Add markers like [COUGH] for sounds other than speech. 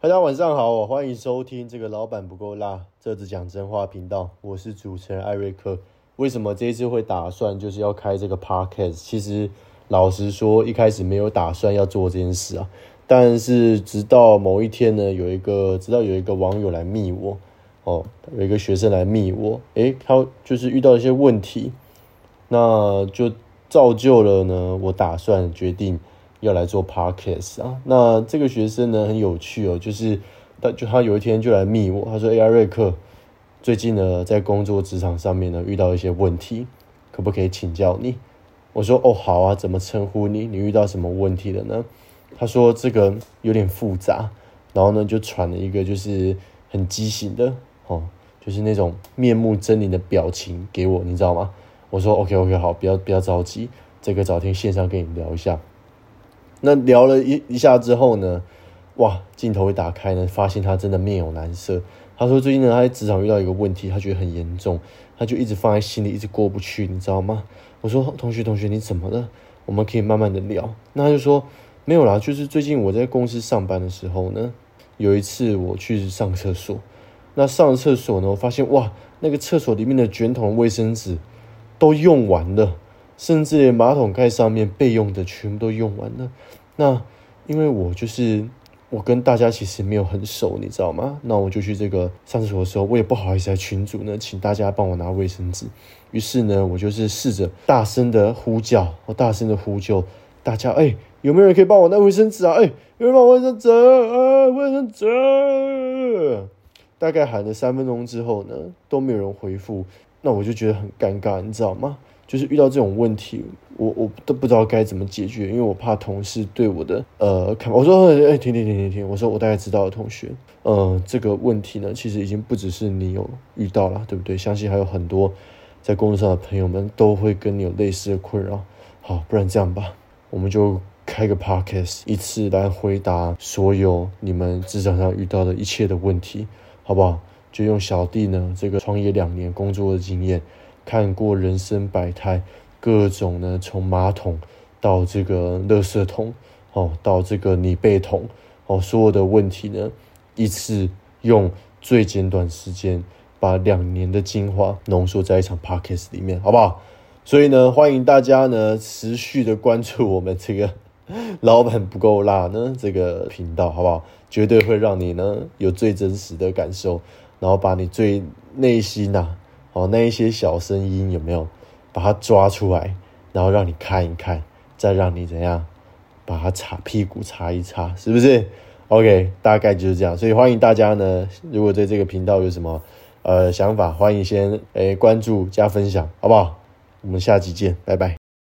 大家晚上好，欢迎收听这个老板不够辣，这次讲真话频道，我是主持人艾瑞克。为什么这一次会打算就是要开这个 podcast？其实老实说，一开始没有打算要做这件事啊。但是直到某一天呢，有一个直到有一个网友来密我，哦，有一个学生来密我，诶，他就是遇到一些问题，那就造就了呢，我打算决定。要来做 podcast 啊，那这个学生呢很有趣哦，就是他就他有一天就来密我，他说：“哎，瑞克，最近呢在工作职场上面呢遇到一些问题，可不可以请教你？”我说：“哦，好啊，怎么称呼你？你遇到什么问题了呢？”他说：“这个有点复杂。”然后呢就传了一个就是很畸形的哦，就是那种面目狰狞的表情给我，你知道吗？我说：“OK OK，好，不要不要着急，这个找天线上跟你聊一下。”那聊了一一下之后呢，哇，镜头一打开呢，发现他真的面有难色。他说最近呢，他在职场遇到一个问题，他觉得很严重，他就一直放在心里，一直过不去，你知道吗？我说同学同学你怎么了？我们可以慢慢的聊。那他就说没有啦，就是最近我在公司上班的时候呢，有一次我去上厕所，那上厕所呢，我发现哇，那个厕所里面的卷筒卫生纸都用完了。甚至连马桶盖上面备用的全部都用完了。那因为我就是我跟大家其实没有很熟，你知道吗？那我就去这个上厕所的时候，我也不好意思在群主呢，请大家帮我拿卫生纸。于是呢，我就是试着大声的呼叫，我大声的呼救大家，哎，有没有人可以帮我拿卫生纸啊？哎，有人帮我卫生纸啊？卫生纸。大概喊了三分钟之后呢，都没有人回复，那我就觉得很尴尬，你知道吗？就是遇到这种问题，我我都不知道该怎么解决，因为我怕同事对我的呃看。我说，哎，停停停停停，我说我大概知道了，同学，呃，这个问题呢，其实已经不只是你有遇到了，对不对？相信还有很多在工作上的朋友们都会跟你有类似的困扰。好，不然这样吧，我们就开个 podcast，一次来回答所有你们职场上遇到的一切的问题，好不好？就用小弟呢这个创业两年工作的经验。看过人生百态，各种呢，从马桶到这个垃圾桶，哦，到这个你被桶，哦，所有的问题呢，一次用最简短时间把两年的精华浓缩在一场 podcast 里面，好不好？所以呢，欢迎大家呢持续的关注我们这个 [LAUGHS] 老板不够辣呢这个频道，好不好？绝对会让你呢有最真实的感受，然后把你最内心呐。哦，那一些小声音有没有把它抓出来，然后让你看一看，再让你怎样把它擦屁股擦一擦，是不是？OK，大概就是这样。所以欢迎大家呢，如果对这个频道有什么呃想法，欢迎先诶关注加分享，好不好？我们下期见，拜拜。